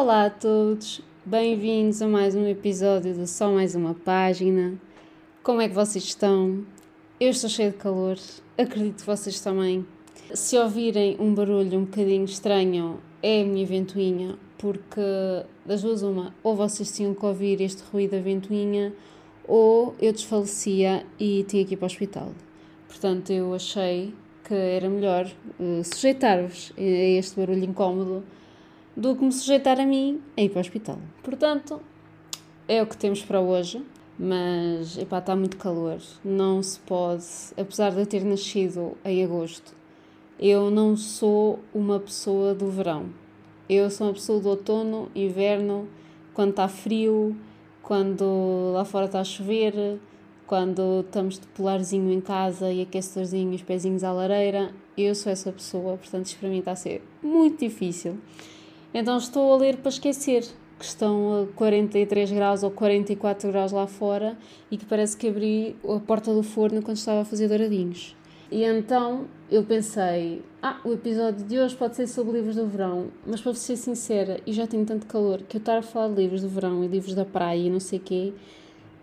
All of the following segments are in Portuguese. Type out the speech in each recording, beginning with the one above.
Olá a todos, bem-vindos a mais um episódio de Só Mais Uma Página. Como é que vocês estão? Eu estou cheia de calor, acredito que vocês também. Se ouvirem um barulho um bocadinho estranho, é a minha ventoinha, porque das duas uma, ou vocês tinham que ouvir este ruído da ventoinha, ou eu desfalecia e tinha que ir para o hospital. Portanto, eu achei que era melhor uh, sujeitar-vos a este barulho incómodo do que me sujeitar a mim a ir para o hospital. Portanto, é o que temos para hoje, mas epá, está muito calor, não se pode, apesar de eu ter nascido em agosto, eu não sou uma pessoa do verão. Eu sou uma pessoa do outono, inverno, quando está frio, quando lá fora está a chover, quando estamos de polarzinho em casa e aquecedorzinho os pezinhos à lareira. Eu sou essa pessoa, portanto, isto para mim está a ser muito difícil. Então estou a ler para esquecer que estão a 43 graus ou 44 graus lá fora e que parece que abri a porta do forno quando estava a fazer douradinhos. E então eu pensei, ah, o episódio de hoje pode ser sobre livros do verão, mas para ser sincera, e já tenho tanto calor que eu estar a falar de livros do verão e livros da praia e não sei o quê,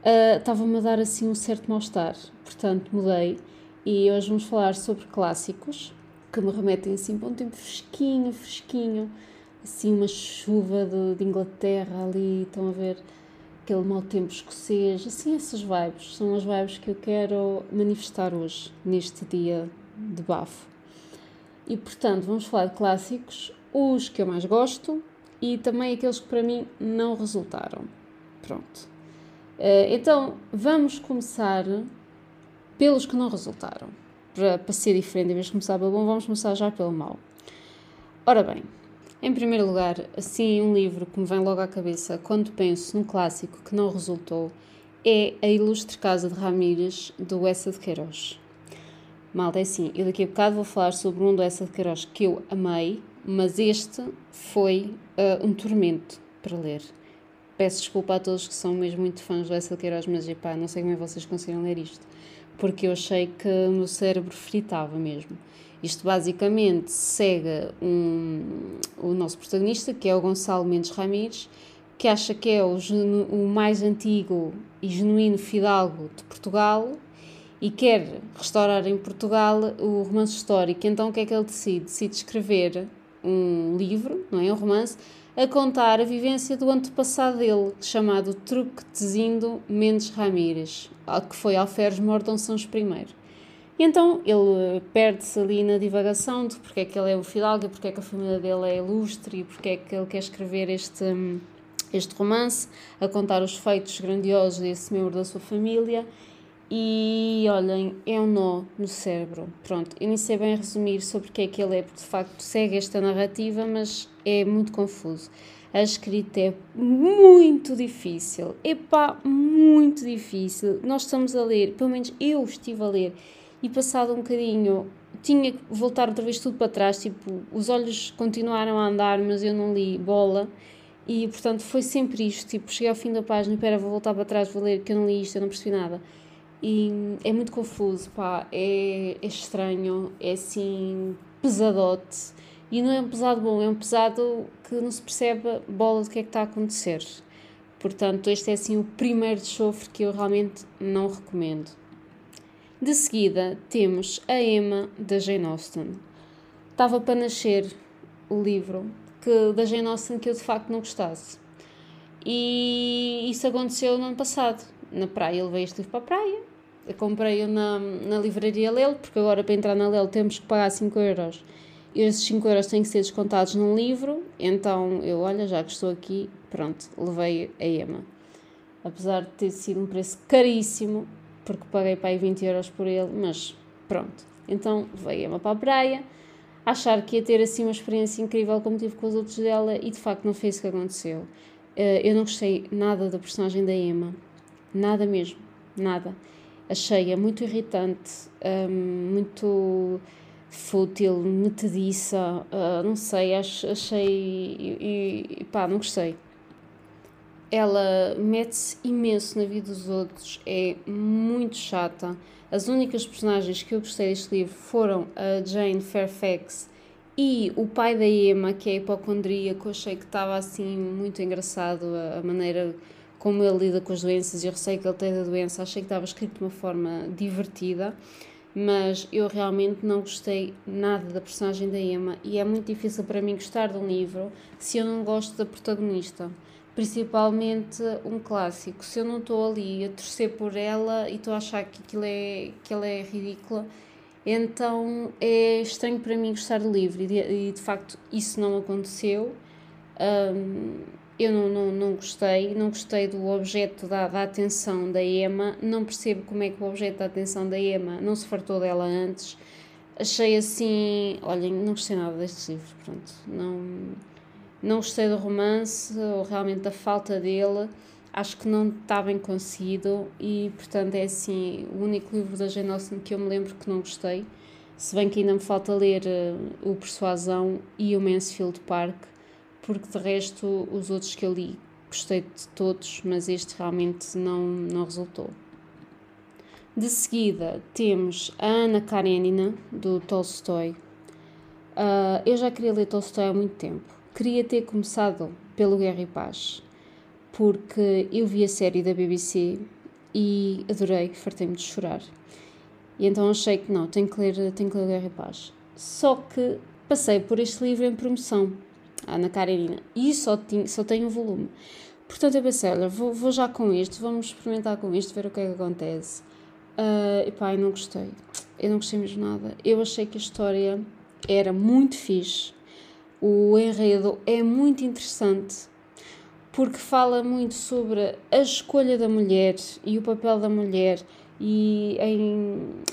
uh, estava-me a dar assim um certo mal-estar. Portanto, mudei e hoje vamos falar sobre clássicos que me remetem assim para um tempo fresquinho, fresquinho assim uma chuva de, de Inglaterra ali, estão a ver aquele mau tempo escocês, assim essas vibes, são as vibes que eu quero manifestar hoje, neste dia de bafo. E portanto, vamos falar de clássicos, os que eu mais gosto e também aqueles que para mim não resultaram. Pronto. Eh, então, vamos começar pelos que não resultaram. Para, para ser diferente, em vez de começar pelo bom, vamos começar já pelo mau. Ora bem, em primeiro lugar, assim, um livro que me vem logo à cabeça quando penso num clássico que não resultou é A Ilustre Casa de Ramírez, do Essa de Queiroz. Malta, é assim, eu daqui a bocado vou falar sobre um do Essa de Queiroz que eu amei, mas este foi uh, um tormento para ler. Peço desculpa a todos que são mesmo muito fãs do Essa de Queiroz, mas epá, não sei como é que vocês conseguiram ler isto, porque eu achei que o meu cérebro fritava mesmo. Isto basicamente segue um, o nosso protagonista, que é o Gonçalo Mendes Ramires, que acha que é o, o mais antigo e genuíno fidalgo de Portugal e quer restaurar em Portugal o romance histórico. Então o que é que ele decide? Decide escrever um livro, não é? Um romance, a contar a vivência do antepassado dele, chamado Truque Tezindo Mendes Ramírez, que foi Alferes Mordonções I. E então ele perde-se ali na divagação de porque é que ele é um fidalgo, porque é que a família dele é ilustre e porque é que ele quer escrever este, este romance, a contar os feitos grandiosos desse membro da sua família. E olhem, é um nó no cérebro. Pronto, eu nem sei bem resumir sobre o que é que ele é, porque de facto segue esta narrativa, mas é muito confuso. A escrita é muito difícil, epá, muito difícil. Nós estamos a ler, pelo menos eu estive a ler e passado um bocadinho tinha que voltar outra vez tudo para trás, tipo, os olhos continuaram a andar, mas eu não li bola. E portanto foi sempre isto, tipo, cheguei ao fim da página, espera, vou voltar para trás, vou ler, que eu não li isto, eu não percebi nada. E é muito confuso, pá, é, é estranho, é assim, pesadote. E não é um pesado bom, é um pesado que não se percebe bola do que é que está a acontecer. Portanto, este é assim o primeiro de chofre que eu realmente não recomendo. De seguida temos a Emma da Jane Austen. Estava para nascer o livro que, da Jane Austen que eu de facto não gostasse. E isso aconteceu no ano passado. Na praia, eu levei este livro para a praia. Comprei-o na, na livraria Lelo, porque agora para entrar na Lelo temos que pagar 5 euros. E esses 5 euros têm que ser descontados num livro. Então eu, olha, já que estou aqui, pronto, levei a Emma. Apesar de ter sido um preço caríssimo, porque paguei para aí 20 euros por ele, mas pronto. Então veio-me para a praia, achar que ia ter assim uma experiência incrível como tive com os outros dela e de facto não foi isso que aconteceu. Eh, eu não gostei nada da personagem da Emma, nada mesmo, nada. Achei-a muito irritante, ehm, muito fútil, metediça, uh, não sei, achei e, e pá, não gostei ela mete-se imenso na vida dos outros, é muito chata. As únicas personagens que eu gostei deste livro foram a Jane Fairfax E o pai da Emma, que é hipocondríaco, achei que estava assim muito engraçado a, a maneira como ele lida com as doenças e eu sei que ele tem da doença, achei que estava escrito de uma forma divertida, mas eu realmente não gostei nada da personagem da Emma e é muito difícil para mim gostar de um livro se eu não gosto da protagonista. Principalmente um clássico. Se eu não estou ali a torcer por ela e estou a achar que, aquilo é, que ela é ridícula, então é estranho para mim gostar do livro e de, e de facto isso não aconteceu. Um, eu não, não, não gostei, não gostei do objeto da, da atenção da Emma, não percebo como é que o objeto da atenção da Emma não se fartou dela antes. Achei assim, olhem, não gostei nada deste livro, pronto, não, não gostei do romance ou realmente da falta dele, acho que não está bem conseguido e, portanto, é assim, o único livro da Jane Austen que eu me lembro que não gostei, se bem que ainda me falta ler uh, o Persuasão e o Mansfield Park, porque de resto os outros que eu li gostei de todos, mas este realmente não, não resultou. De seguida temos a Ana Karenina, do Tolstói. Uh, eu já queria ler Tolstói há muito tempo. Queria ter começado pelo Guerra e Paz, porque eu vi a série da BBC e adorei, fartei-me de chorar. E então achei que não, tenho que ler, tenho que ler Guerra e Paz. Só que passei por este livro em promoção Ana Karenina, e só, tinha, só tem um volume. Portanto, eu pensei, olha, vou, vou já com isto, vamos experimentar com isto, ver o que é que acontece. Uh, e pá, eu não gostei. Eu não gostei mesmo nada. Eu achei que a história era muito fixe. O enredo é muito interessante porque fala muito sobre a escolha da mulher e o papel da mulher e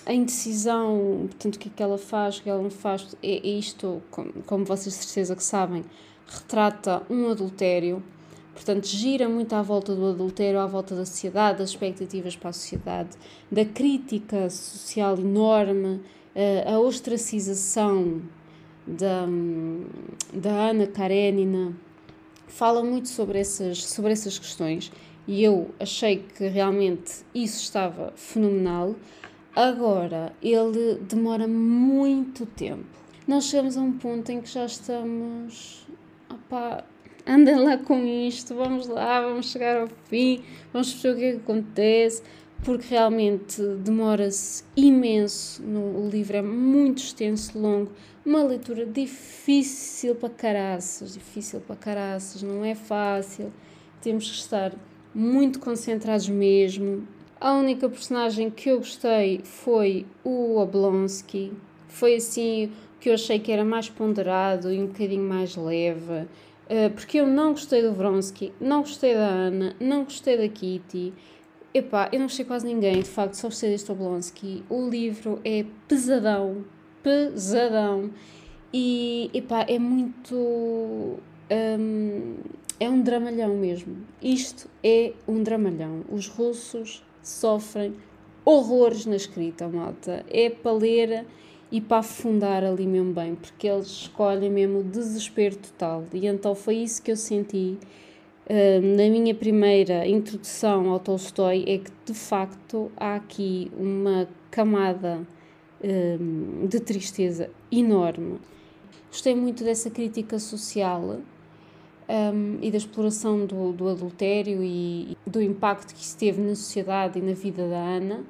a indecisão, portanto, o que é que ela faz, o que ela não faz, é, é isto, como, como vocês de certeza que sabem, retrata um adultério, portanto, gira muito à volta do adultério, à volta da sociedade, das expectativas para a sociedade, da crítica social enorme, eh, a ostracização da, da Ana Karenina, fala muito sobre essas, sobre essas questões e eu achei que realmente isso estava fenomenal. Agora, ele demora muito tempo. Nós chegamos a um ponto em que já estamos. Opá, andem lá com isto, vamos lá, vamos chegar ao fim, vamos perceber o que é que acontece, porque realmente demora-se imenso. No, o livro é muito extenso, longo, uma leitura difícil para caraças, difícil para caraças, não é fácil. Temos que estar muito concentrados mesmo. A única personagem que eu gostei foi o Oblonsky. Foi assim que eu achei que era mais ponderado e um bocadinho mais leve. Eh, porque eu não gostei do Vronsky, não gostei da Ana, não gostei da Kitty. Epá, eu não gostei quase ninguém, de facto, só gostei deste Oblonsky. O livro é pesadão, pesadão. E, epá, é muito... Um, é um dramalhão mesmo. Isto é um dramalhão. Os russos sofrem horrores na escrita, malta. É para ler e para afundar ali mesmo bem, porque eles escolhem mesmo o desespero total. E então foi isso que eu senti na minha primeira introdução ao Tolstói, é que de facto há aqui uma camada de tristeza enorme. Gostei muito dessa crítica social um, e da exploração do, do adultério e, e do impacto que isso teve na sociedade e na vida da Ana,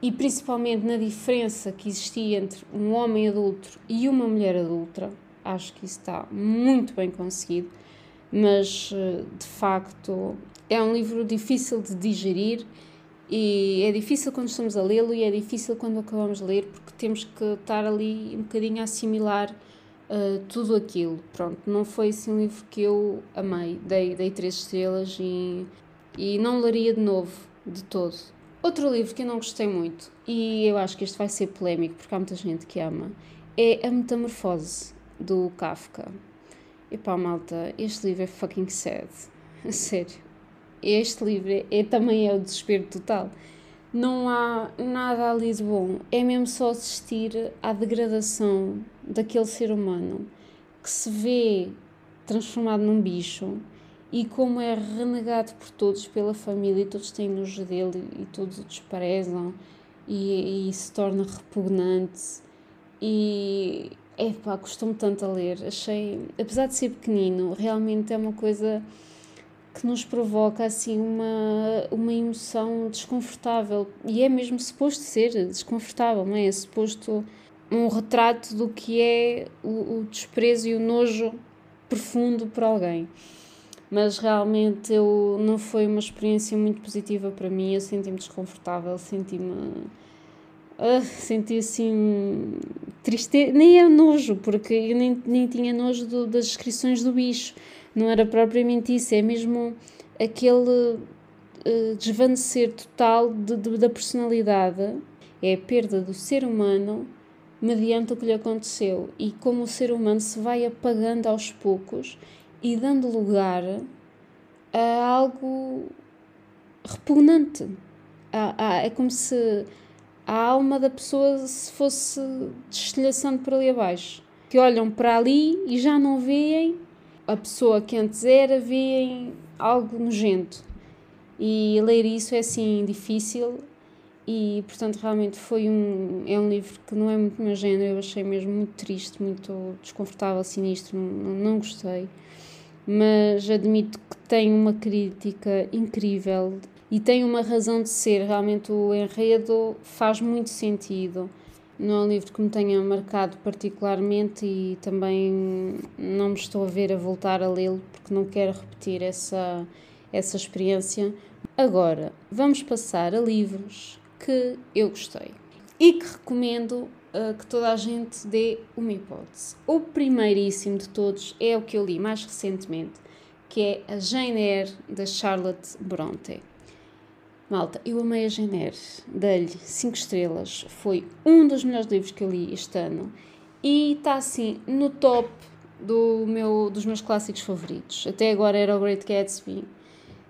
e principalmente na diferença que existia entre um homem adulto e uma mulher adulta. Acho que isso está muito bem conseguido, mas eh, de facto é um livro difícil de digerir e é difícil quando estamos a lê-lo e é difícil quando acabamos de ler porque temos que estar ali um bocadinho a assimilar uh, tudo aquilo. Pronto, não foi assim um livro que eu amei, dei, dei três estrelas e, e não leria de novo, de todo. Outro livro que eu não gostei muito, e eu acho que este vai ser polémico porque há muita gente que ama, é A Metamorfose, do Kafka. Epá, malta, este livro é fucking sad. Sério. Este livro é, é, também é o desespero total não há nada ali de bom. É mesmo só assistir à degradação daquele ser humano que se vê transformado num bicho e como é renegado por todos, pela família, e todos têm nojo dele e todos o desprezam e, e se torna repugnante. E é pá, custou-me tanto a ler. Achei, apesar de ser pequenino, realmente é uma coisa que nos provoca assim uma, uma emoção desconfortável. E é mesmo suposto ser desconfortável, não é? É suposto um retrato do que é o, o desprezo e o nojo profundo por alguém. Mas realmente eu não foi uma experiência muito positiva para mim. Eu senti-me desconfortável, senti-me. Uh, senti assim tristeza, nem é nojo, porque eu nem, nem tinha nojo do, das descrições do bicho, não era propriamente isso, é mesmo aquele uh, desvanecer total de, de, da personalidade, é a perda do ser humano mediante o que lhe aconteceu. E como o ser humano se vai apagando aos poucos e dando lugar a algo repugnante. A, é como se a alma da pessoa se fosse destilhaçando por ali abaixo. Que olham para ali e já não veem a pessoa que antes era, veem algo nojento. E ler isso é assim difícil e portanto realmente foi um é um livro que não é muito meu género eu achei mesmo muito triste muito desconfortável sinistro não, não gostei mas admito que tem uma crítica incrível e tem uma razão de ser realmente o enredo faz muito sentido não é um livro que me tenha marcado particularmente e também não me estou a ver a voltar a lê-lo porque não quero repetir essa essa experiência agora vamos passar a livros que eu gostei e que recomendo uh, que toda a gente dê uma hipótese. O primeiríssimo de todos é o que eu li mais recentemente, que é a Jane Eyre da Charlotte Bronte. Malta, eu amei a Jane Eyre, dei-lhe 5 estrelas, foi um dos melhores livros que eu li este ano e está assim no top do meu, dos meus clássicos favoritos. Até agora era o Great Gatsby,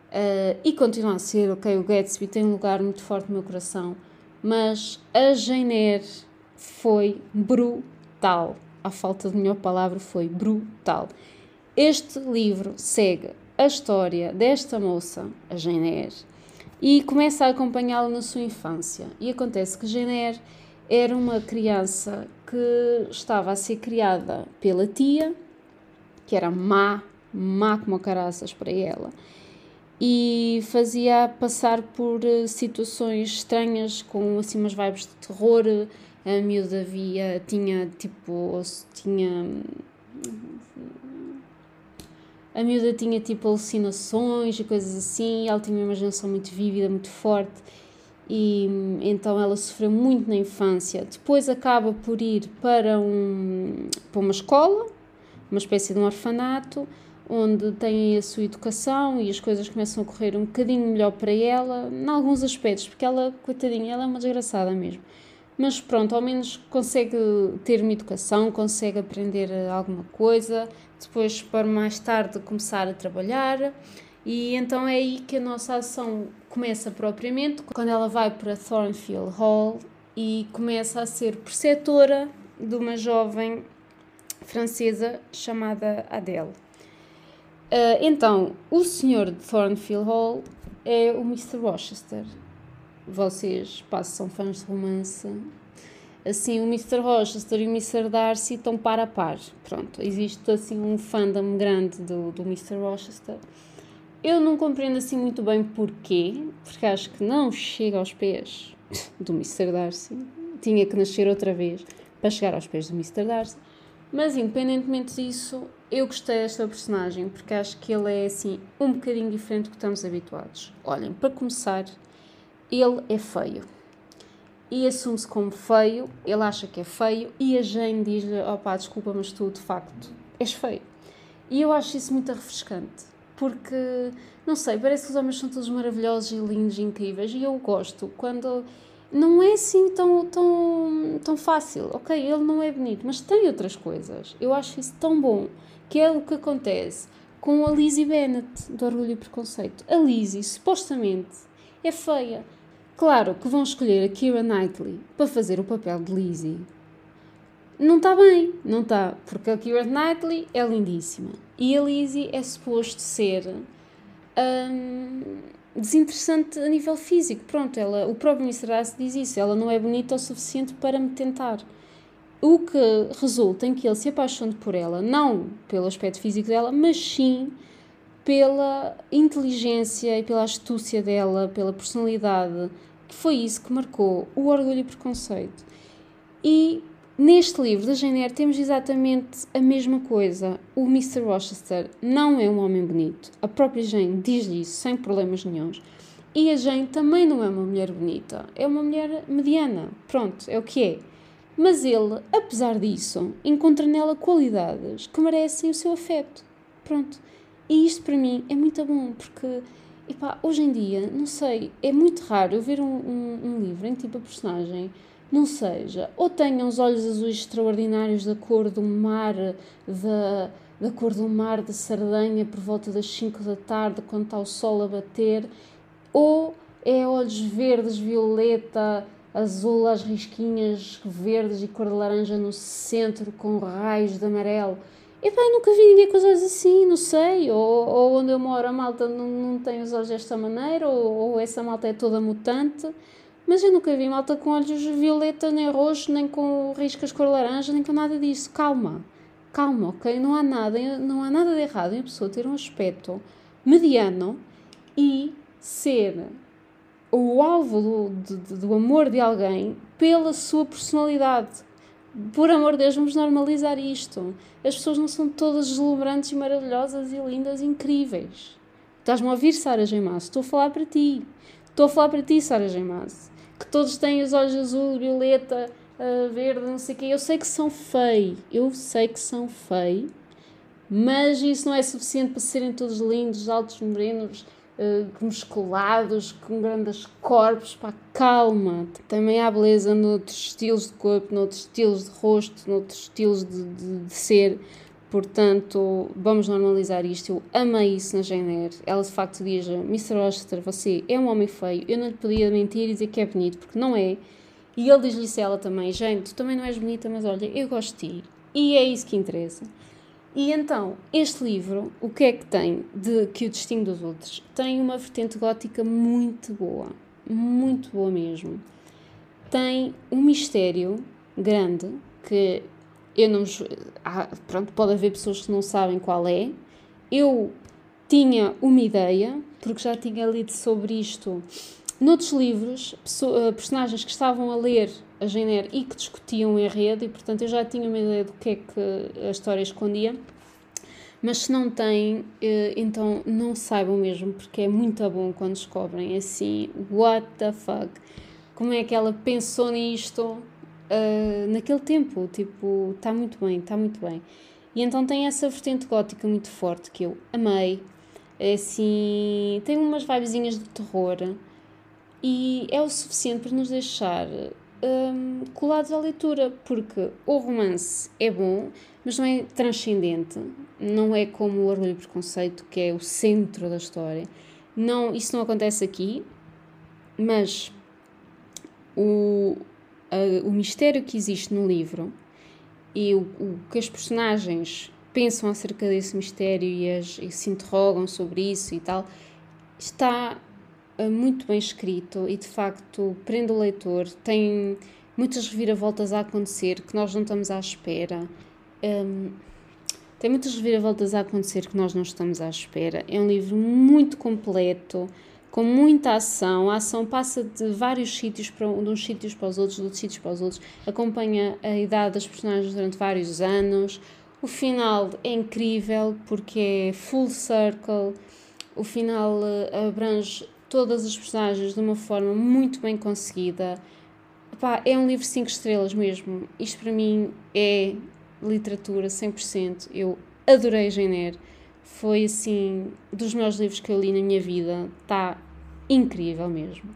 Uh, e continua a ser, ok, o Gatsby tem um lugar muito forte no meu coração, mas a Jane Eyre foi brutal. A falta de melhor palavra foi brutal. Este livro segue a história desta moça, a Jane Eyre, e começa a acompanhá-la na sua infância. E acontece que Jane Eyre era uma criança que estava a ser criada pela tia, que era má, má como caraças para ela e fazia passar por eh, situações estranhas com assim umas vibes de terror. A miúda via, tinha tipo, tinha. A miúda tinha tipo alucinações e coisas assim, ela tinha uma imaginação muito vívida, muito forte e então ela sofreu muito na infância. Depois acaba por ir para, um, para uma escola, uma espécie de um orfanato, onde tem a sua educação e as coisas começam a correr um bocadinho melhor para ela, em alguns aspectos, porque ela, coitadinha, ela é uma desgraçada mesmo. Mas pronto, ao menos consegue ter uma educação, consegue aprender alguma coisa, depois para mais tarde começar a trabalhar. E então é aí que a nossa ação começa propriamente, quando ela vai para Thornfield Hall e começa a ser preceptora de uma jovem francesa chamada Adele. Uh, então, o senhor de Thornfield Hall é o Mr. Rochester. Vocês, passam fãs de romance. Assim, o Mr. Rochester e o Mr. Darcy estão par a par. Pronto, existe assim um fandom grande do, do Mr. Rochester. Eu não compreendo assim muito bem porquê, porque acho que não chega aos pés do Mr. Darcy. Tinha que nascer outra vez para chegar aos pés do Mr. Darcy. Mas independentemente disso, eu gostei desta personagem porque acho que ele é assim um bocadinho diferente do que estamos habituados. Olhem, para começar, ele é feio. E assume-se como feio, ele acha que é feio, e a Jane diz-lhe: opá, desculpa, mas tu de facto és feio. E eu acho isso muito refrescante, porque, não sei, parece que os homens são todos maravilhosos e lindos e incríveis, e eu gosto quando não é assim tão, tão, tão fácil. Ok, ele não é bonito, mas tem outras coisas. Eu acho isso tão bom, que é o que acontece com a Lizzie Bennett, do Orgulho e Preconceito. A Lizzie, supostamente, é feia. Claro que vão escolher a Keira Knightley para fazer o papel de Lizzie. Não está bem, não está, porque a Keira Knightley é lindíssima. E a Lizzie é suposto ser... Hum, desinteressante a nível físico. Pronto, ela, o próprio Mr. Darcy diz isso, ela não é bonita o suficiente para me tentar. o que resulta em que ele se apaixone por ela, não pelo aspecto físico dela, mas sim pela inteligência e pela astúcia dela, pela personalidade, que foi isso que marcou o orgulho e preconceito. E neste livro da Jane Eyre temos exatamente a mesma coisa. O Mr. Rochester não é um homem bonito. A própria Jane diz-lhe isso sem problemas nenhums. E a Jane também não é uma mulher bonita. É uma mulher mediana. Pronto, é o que é. Mas ele, apesar disso, encontra nela qualidades que merecem o seu afeto. Pronto. E isto para mim é muito bom, porque epá, hoje em dia, não sei, é muito raro eu ver um, um, um livro em tipo a personagem não seja, ou tenha os olhos azuis extraordinários da cor do mar, da, da cor do mar de Sardanha por volta das 5 da tarde, quando está o sol a bater, ou é olhos verdes, violeta, azul, as risquinhas verdes e cor de laranja no centro, com raios de amarelo. Epá, eu nunca vi ninguém com os olhos assim, não sei. Ou, ou onde eu moro a malta não, não tem os olhos desta maneira, ou, ou essa malta é toda mutante. Mas eu nunca vi malta com olhos violeta, nem roxo, nem com riscas cor laranja, nem com nada disso. Calma, calma, ok? Não há nada, não há nada de errado em a pessoa ter um aspecto mediano e ser o alvo do, do, do amor de alguém pela sua personalidade por amor de Deus, vamos normalizar isto. As pessoas não são todas deslumbrantes e maravilhosas e lindas e incríveis. Estás-me a ouvir, Sara Gemasso? Estou a falar para ti. Estou a falar para ti, Sara Gemasso. Que todos têm os olhos azul, violeta, uh, verde, não sei o quê. Eu sei que são feios. Eu sei que são feios. Mas isso não é suficiente para serem todos lindos, altos, morenos, uh, musculados, com grandes corpos, pá, calma. Também há beleza noutros estilos de corpo, noutros estilos de rosto, noutros estilos de, de, de ser. Portanto, vamos normalizar isto. Eu amei isso na Jane Eyre. Ela de facto diz: Mr. Rochester, você é um homem feio. Eu não lhe podia mentir e dizer que é bonito, porque não é. E ele diz-lhe isso a ela também: Jane, tu também não és bonita, mas olha, eu gosto de ti. E é isso que interessa. E então, este livro, o que é que tem de que o distingue dos outros? Tem uma vertente gótica muito boa, muito boa mesmo. Tem um mistério grande que eu não. Ah, pronto, pode haver pessoas que não sabem qual é. Eu tinha uma ideia, porque já tinha lido sobre isto noutros livros, eh, personagens que estavam a ler a Jane e que discutiam o enredo, e portanto eu já tinha uma ideia do que é que a história escondia. Mas se não têm, eh, então não saibam mesmo, porque é muito bom quando descobrem assim, what the fuck, como é que ela pensou nisto uh, naquele tempo, tipo, está muito bem, está muito bem. E então tem essa vertente gótica muito forte que eu amei, é assim, tem umas vibezinhas de terror e é o suficiente para nos deixar um, colados à leitura, porque o romance é bom, mas não é transcendente, não é como o Orgulho e Preconceito, que é o centro da história. Não, isso não acontece aqui, mas o, a, o mistério que existe no livro e o, o, que as personagens pensam acerca desse mistério e, as, e se interrogam sobre isso e tal, está muito bem escrito e de facto prende o leitor. Tem muitas reviravoltas a acontecer que nós não estamos à espera. Um, tem muitas reviravoltas a acontecer que nós não estamos à espera. É um livro muito completo, com muita ação. A ação passa de vários sítios para de uns sítios para os outros, de outros sítios para os outros. Acompanha a idade das personagens durante vários anos. O final é incrível porque é full circle. O final eh, abrange todas as personagens de uma forma muito bem conseguida. Epá, é um livro 5 estrelas mesmo. Isto para mim é literatura 100%. Eu adorei Jane Eyre. Foi assim, dos melhores livros que eu li na minha vida. Está incrível mesmo.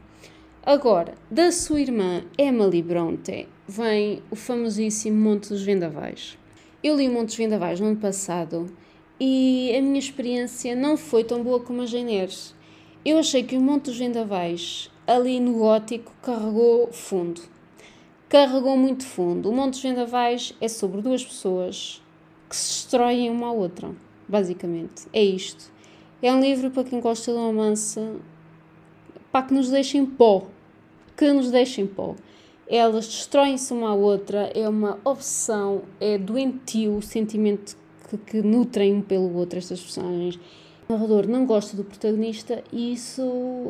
Agora, da sua irmã Emily Bronte, vem o famosíssimo Monte dos Vendavais. Eu li o Monte dos Vendavais no ano passado e a minha experiência não foi tão boa como a Jane Eyre. Eu achei que o Monte dos Vendavais, ali no Gótico, carregou fundo. Carregou muito fundo. O Monte dos Vendavais é sobre duas pessoas que se destroem uma à outra, basicamente. É isto. É um livro para quem gosta de romance, para que nos deixem pó. Que nos deixem pó. elas destroem-se uma à outra, é uma obsessão, é doentio o sentimento que, que nutrem um pelo outro estas personagens. Narrador não gosta do protagonista e isso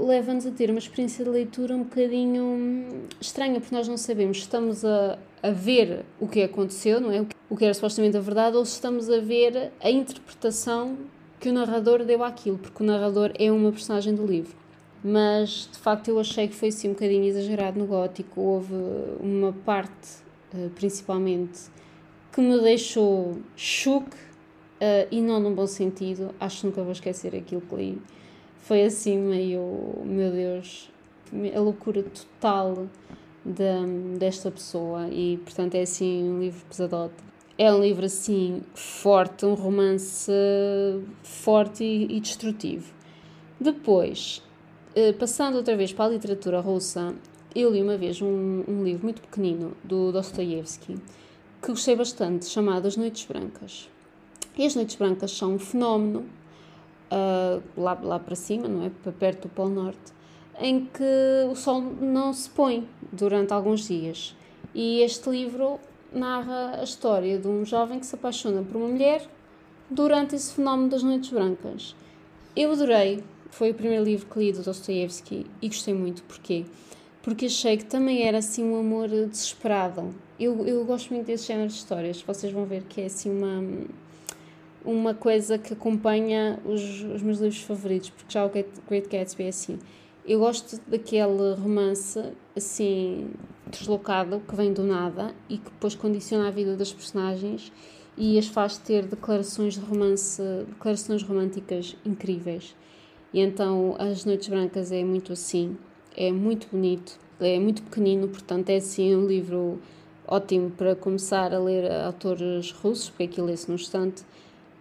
leva-nos a ter uma experiência de leitura um bocadinho estranha, porque nós não sabemos se estamos a, a ver o que aconteceu, não é? O que era supostamente a verdade, ou se estamos a ver a interpretação que o narrador deu àquilo, porque o narrador é uma personagem do livro. Mas de facto eu achei que foi assim um bocadinho exagerado no gótico. Houve uma parte, eh, principalmente, que me deixou choque uh, e não num bom sentido. Acho que nunca vou esquecer aquilo que li. Foi assim meio, meu Deus, a loucura total de, desta pessoa e portanto é assim um livro pesadote. É um livro assim forte, um romance forte e, e destrutivo. Depois, uh, passando outra vez para a literatura russa, eu li uma vez um, um livro muito pequenino do Dostoevsky que gostei bastante, chamado As Noites Brancas. E as noites brancas são um fenómeno uh, lá, lá para cima, não é? Para perto do Polo Norte, em que o sol não se põe durante alguns dias. E este livro narra a história de um jovem que se apaixona por uma mulher durante esse fenómeno das noites brancas. Eu adorei, foi o primeiro livro que li do Dostoevsky e gostei muito. Porquê? Porque achei que também era assim um amor desesperado. Eu, eu gosto muito desse género de histórias. Vocês vão ver que é assim uma uma coisa que acompanha os, os meus livros favoritos, porque já o Great Gatsby é assim. Eu gosto daquele romance assim deslocado que vem do nada e que depois condiciona a vida das personagens e as faz ter declarações de romance, declarações românticas incríveis. E então As Noites Brancas é muito assim, é muito bonito, é muito pequenino, portanto é assim um livro ótimo para começar a ler autores russos, porque aquilo lê-se num instante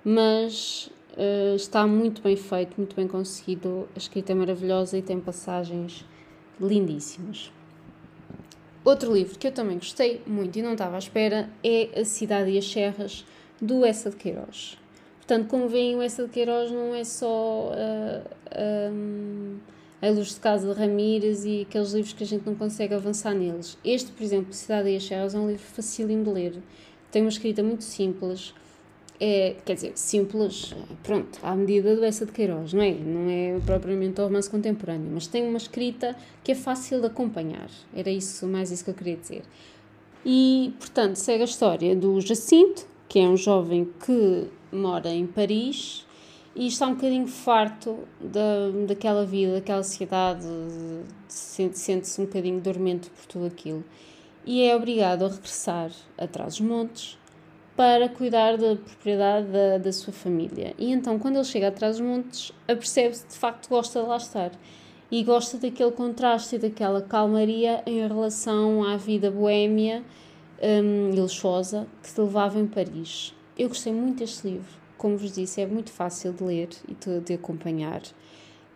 mas uh, está muito bem feito, muito bem conseguido. A escrita é maravilhosa e tem passagens lindíssimas. Outro livro que eu também gostei muito e não estava à espera é A Cidade e as Serras, do Essa de Queiroz. Portanto, como veem, o Essa de Queiroz não é só uh, um, a Luz de Casa de Ramírez e aqueles livros que a gente não consegue avançar neles. Este, por exemplo, Cidade e as Serras, é um livro facílimo de ler. Tem uma escrita muito simples, é, quer dizer, simples, pronto, à medida do Essa de Queiroz, não é? Não é propriamente o romance contemporâneo, mas tem uma escrita que é fácil de acompanhar. Era isso, mais isso que eu queria dizer. E, portanto, segue a história do Jacinto, que é um jovem que mora em Paris e está um bocadinho farto da, daquela vida, daquela cidade, sente-se um bocadinho dormente por tudo aquilo. E é obrigado a regressar atrás dos montes para cuidar da propriedade da, da sua família. E então, quando ele chega atrás dos montes, apercebe-se de facto gosta de lá estar. E gosta daquele contraste e daquela calmaria em relação à vida boêmia um, e luxuosa que se levava em Paris. Eu gostei muito deste livro. Como vos disse, é muito fácil de ler e de, de acompanhar.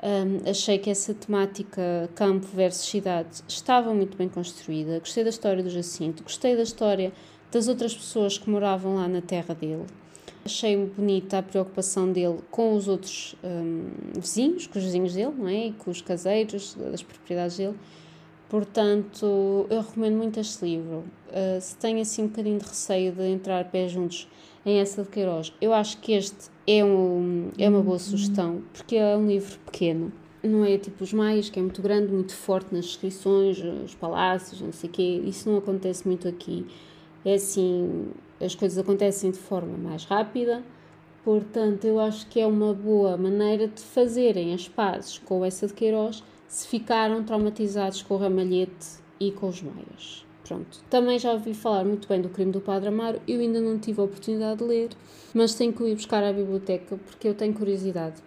Um, achei que essa temática campo versus cidade estava muito bem construída. Gostei da história do Jacinto, gostei da história das outras pessoas que moravam lá na terra dele. Achei bonita a preocupação dele com os outros um, vizinhos, com os vizinhos dele, não é? E com os caseiros das propriedades dele. Portanto, eu recomendo muito este livro. Uh, se tem assim um bocadinho de receio de entrar pés juntos em essa de Queiroz, eu acho que este é, um, é uma boa sugestão, porque é um livro pequeno. Não é tipo os Maias, que é muito grande, muito forte nas descrições, os palácios, não sei o quê. Isso não acontece muito aqui é assim, as coisas acontecem de forma mais rápida, portanto, eu acho que é uma boa maneira de fazerem as pazes com essa de Queiroz se ficaram traumatizados com o Ramalhete e com os Maias. Pronto. Também já ouvi falar muito bem do crime do Padre Amaro, eu ainda não tive a oportunidade de ler, mas tenho que ir buscar à biblioteca porque eu tenho curiosidade.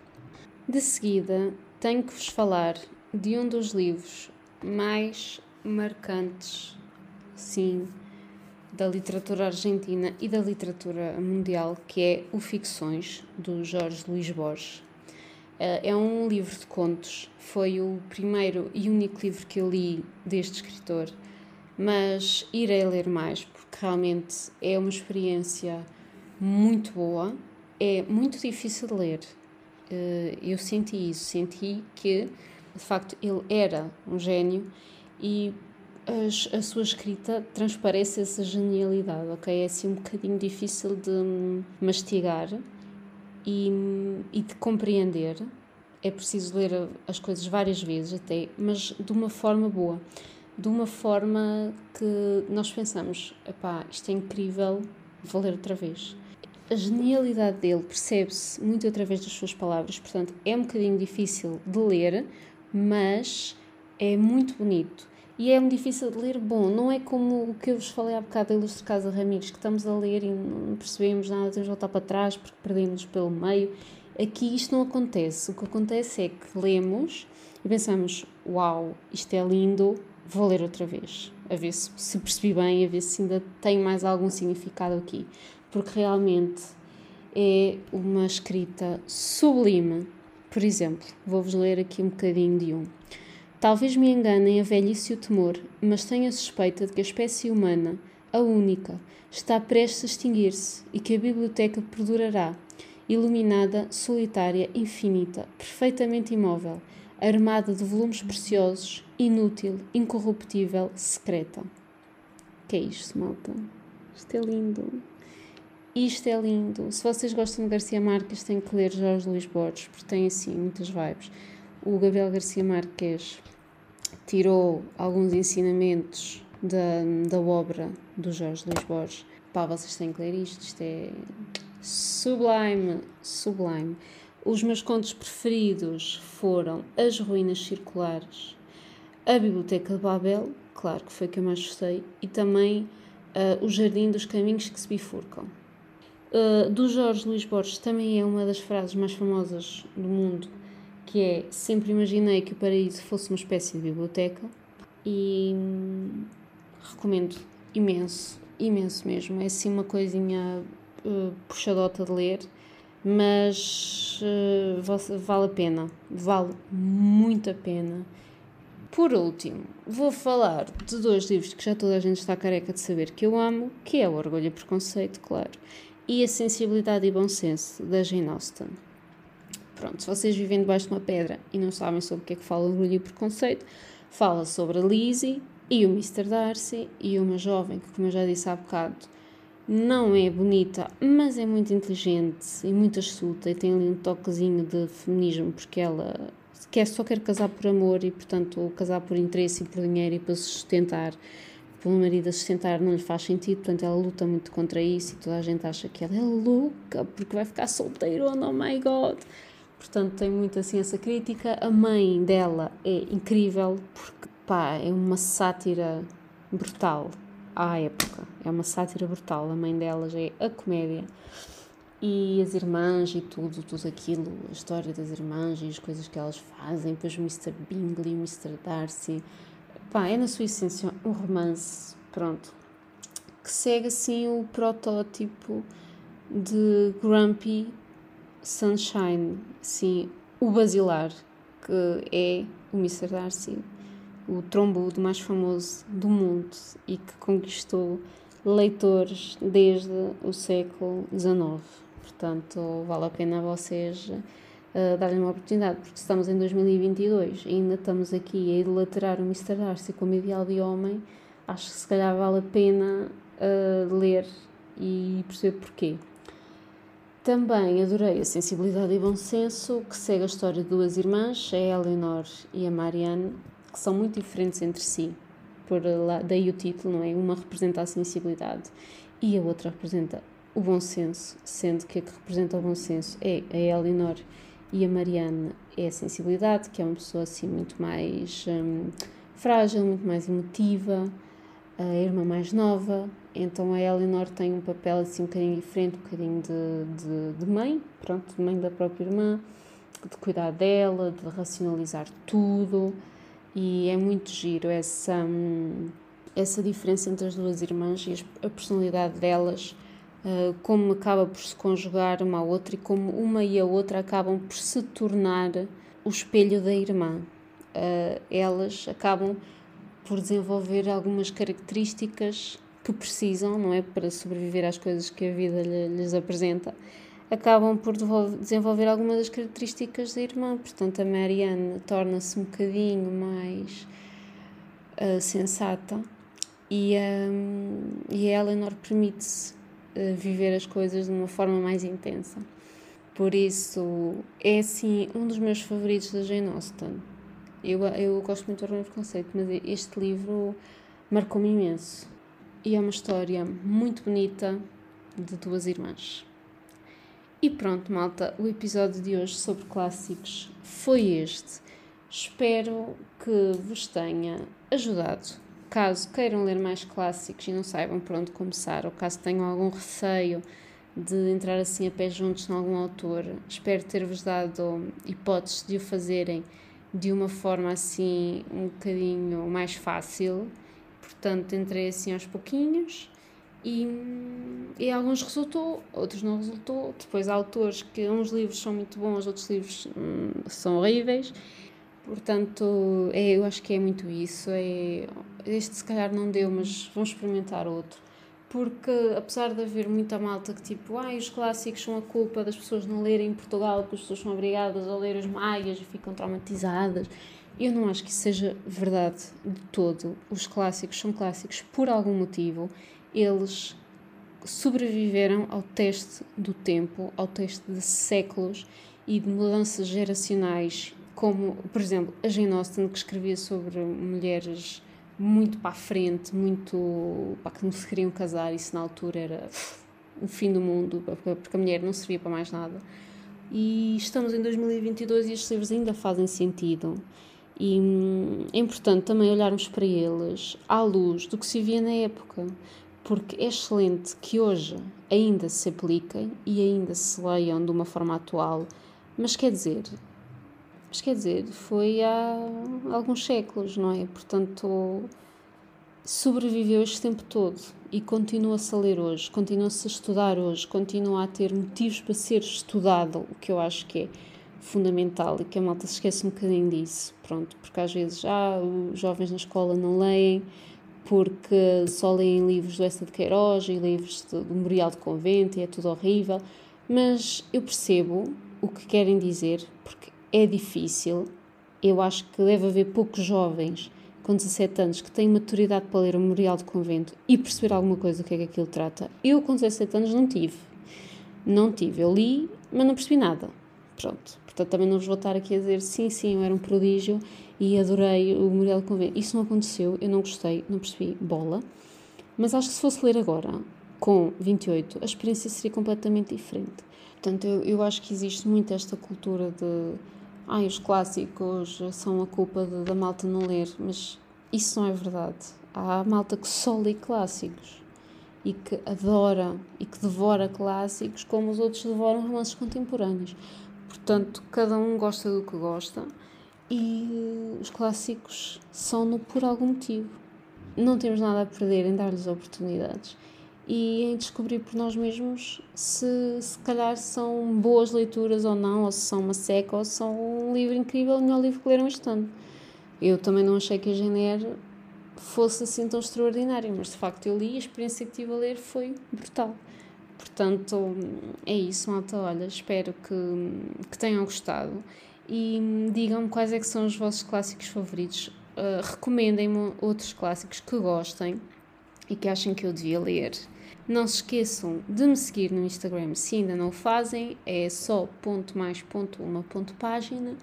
De seguida, tenho que vos falar de um dos livros mais marcantes, sim, da literatura argentina e da literatura mundial, que é O Ficções, do Jorge Luís Borges. Eh, é um livro de contos, foi o primeiro e único livro que eu li deste escritor, mas irei ler mais porque realmente é uma experiência muito boa, é muito difícil de ler. Eh, eu senti isso, senti que de facto ele era um gênio e a, a, sua escrita transparece essa genialidade, ok? É assim um bocadinho difícil de mastigar e, e de compreender. É preciso ler as coisas várias vezes até, mas de uma forma boa. De uma forma que nós pensamos, epá, isto é incrível, vou ler outra vez. A genialidade dele percebe-se muito através das suas palavras, portanto é um bocadinho difícil de ler, mas é muito bonito e é um difícil de ler bom, não é como o que eu vos falei há bocado da Ilustre Casa Ramires, que estamos a ler e não percebemos nada, temos de voltar para trás porque perdemos pelo meio. Aqui isto não acontece. O que acontece é que lemos e pensamos: Uau, isto é lindo, vou ler outra vez, a ver se, se percebi bem, a ver se ainda tem mais algum significado aqui. Porque realmente é uma escrita sublime. Por exemplo, vou-vos ler aqui um bocadinho de um. Talvez me enganem a velhice e o temor, mas tenho a suspeita de que a espécie humana, a única, está prestes a extinguir-se e que a biblioteca perdurará, iluminada, solitária, infinita, perfeitamente imóvel, armada de volumes preciosos, inútil, incorruptível, secreta. Que é isto, malta? Isto é lindo. Isto é lindo. Se vocês gostam de Garcia Marques, têm que ler Jorge Luís Borges, porque tem assim muitas vibes. O Gabriel Garcia Marques tirou alguns ensinamentos da, da obra do Jorge Luís Borges. Pá, vocês têm que ler isto, isto é sublime, sublime. Os meus contos preferidos foram As Ruínas Circulares, A Biblioteca de Babel, claro que foi que eu mais gostei, e também uh, O Jardim dos Caminhos que se bifurcam. Uh, do Jorge Luís Borges também é uma das frases mais famosas do mundo que é sempre imaginei que o paraíso fosse uma espécie de biblioteca e hum, recomendo imenso, imenso mesmo. É assim uma coisinha uh, puxadota de ler, mas uh, vale a pena, vale muito a pena. Por último, vou falar de dois livros que já toda a gente está careca de saber que eu amo, que é o Orgulho e Preconceito, claro, e a Sensibilidade e Bom Senso, da Jane Austen. Pronto, se vocês vivem debaixo de uma pedra e não sabem sobre o que é que fala orgulho e preconceito, fala sobre a Lizzie e o Mr. Darcy e uma jovem que, como eu já disse há bocado, não é bonita, mas é muito inteligente e muito astuta e tem ali um toquezinho de feminismo porque ela quer, só quer casar por amor e, portanto, casar por interesse e por dinheiro e para se sustentar. Para o marido a sustentar não lhe faz sentido, portanto, ela luta muito contra isso e toda a gente acha que ela é louca porque vai ficar solteirona, oh my god portanto tem muito assim essa crítica. A mãe dela é incrível porque pá, é uma sátira brutal à época. É uma sátira brutal. A mãe delas é a comédia. E as irmãs e tudo, tudo aquilo, a história das irmãs e as coisas que elas fazem, depois o Mr. Bingley, o Mr. Darcy. Pá, é na sua essência um romance, pronto, que segue assim o protótipo de Grumpy Sunshine, sim, o basilar, que é o Mr. Darcy, o trombudo mais famoso do mundo e que conquistou leitores desde o século XIX. Portanto, vale a pena vocês uh, darem uma oportunidade, porque estamos em 2022 e ainda estamos aqui a idolatrar o Mr. Darcy como ideal de homem, acho que se calhar vale a pena uh, ler e perceber porquê. Também adorei a sensibilidade e bom senso, que segue a história de duas irmãs, a Eleanor e a Marianne, que são muito diferentes entre si. Por lá, daí o título, não é? Uma representa a sensibilidade e a outra representa o bom senso, sendo que a que representa o bom senso é a Eleanor e a Marianne é a sensibilidade, que é uma pessoa assim muito mais hum, frágil, muito mais emotiva, a irmã mais nova, então a Eleanor tem um papel assim um bocadinho diferente, um bocadinho de, de, de mãe, pronto, de mãe da própria irmã, de cuidar dela, de racionalizar tudo, e é muito giro essa, hum, essa diferença entre as duas irmãs e a personalidade delas, uh, como acaba por se conjugar uma à outra e como uma e a outra acabam por se tornar o espelho da irmã. Uh, elas acabam por desenvolver algumas características que precisam, não é? Para sobreviver às coisas que a vida lhes apresenta, acabam por desenvolver algumas das características da irmã. Portanto, a Marianne torna-se um bocadinho mais uh, sensata e, um, e a Eleanor permite-se uh, viver as coisas de uma forma mais intensa. Por isso, é assim um dos meus favoritos da Jane Austen. Eu, eu gosto muito do Orgulho e Preconceito, mas este livro marcou-me imenso. E é uma história muito bonita de duas irmãs. E pronto, malta, o episódio de hoje sobre clássicos foi este. Espero que vos tenha ajudado. Caso queiram ler mais clássicos e não saibam por onde começar, ou caso tenham algum receio de entrar assim a pé juntos em algum autor, espero ter-vos dado hipóteses de o fazerem de uma forma assim um bocadinho mais fácil. Portanto, entrei assim aos pouquinhos e, e alguns resultou, outros não resultou. Depois há autores que uns livros são muito bons, outros livros hum, são horríveis. Portanto, é, eu acho que é muito isso. É, este se calhar não deu, mas vamos experimentar outro. Porque apesar de haver muita malta que tipo, ah, os clássicos são a culpa das pessoas não lerem em Portugal, porque as pessoas são obrigadas a ler os maias e ficam traumatizadas. Eu não acho que isso seja verdade de todo. Os clássicos são clássicos por algum motivo eles sobreviveram ao teste do tempo, ao teste de séculos e de mudanças geracionais, como, por exemplo, a Jane Austen, que escrevia sobre mulheres muito para a frente, muito para que não se queriam casar, isso na altura era o fim do mundo, porque a mulher não servia para mais nada. E estamos em 2022 e estes livros ainda fazem sentido. E hum, é importante também olharmos para eles à luz do que se via na época porque é excelente que hoje ainda se apliquem e ainda se leiam de uma forma atual, mas quer dizer, mas quer dizer, foi há alguns séculos, não é? Portanto, sobreviveu este tempo todo e continua-se a ler hoje, continua-se a estudar hoje, continua a ter motivos para ser estudado, o que eu acho que é fundamental e que a malta se esquece um bocadinho disso, pronto, porque às vezes ah, os jovens na escola não leem, porque só leem livros do Essa de Queiroz e livros do Memorial de Convento e é tudo horrível, mas eu percebo o que querem dizer, porque é difícil. Eu acho que deve haver poucos jovens com 17 anos que têm maturidade para ler o Memorial de Convento e perceber alguma coisa do que é que aquilo trata. Eu, com 17 anos, não tive. Não tive. Eu li, mas não percebi nada. Pronto. Portanto, também não vos vou estar aqui a dizer sim, sim, eu era um prodígio e adorei o de Convento. Isso não aconteceu, eu não gostei, não percebi bola. Mas acho que se fosse ler agora, com 28, a experiência seria completamente diferente. Portanto, eu, eu acho que existe muito esta cultura de ai, os clássicos são a culpa de, da malta não ler, mas isso não é verdade. Há malta que só lê clássicos e que adora e que devora clássicos como os outros devoram romances contemporâneos. Portanto, cada um gosta do que gosta e os clássicos são-no por algum motivo. Não temos nada a perder em dar-lhes oportunidades e em descobrir por nós mesmos se se calhar são boas leituras ou não, ou se são uma seca, ou se são um livro incrível, o melhor livro que leram este ano. Eu também não achei que a Jenner fosse assim tão extraordinária, mas de facto eu li e a experiência que tive a ler foi brutal. Portanto, é isso, malta. Olha, espero que, que tenham gostado e digam-me quais é que são os vossos clássicos favoritos. Uh, Recomendem-me outros clássicos que gostem e que achem que eu devia ler. Não se esqueçam de me seguir no Instagram se ainda não o fazem, é só ponto mais ponto uma ponto página.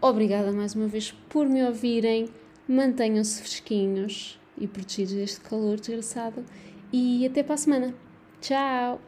Obrigada mais uma vez por me ouvirem, mantenham-se fresquinhos e protegidos deste calor desgraçado e até para a semana. Tchau!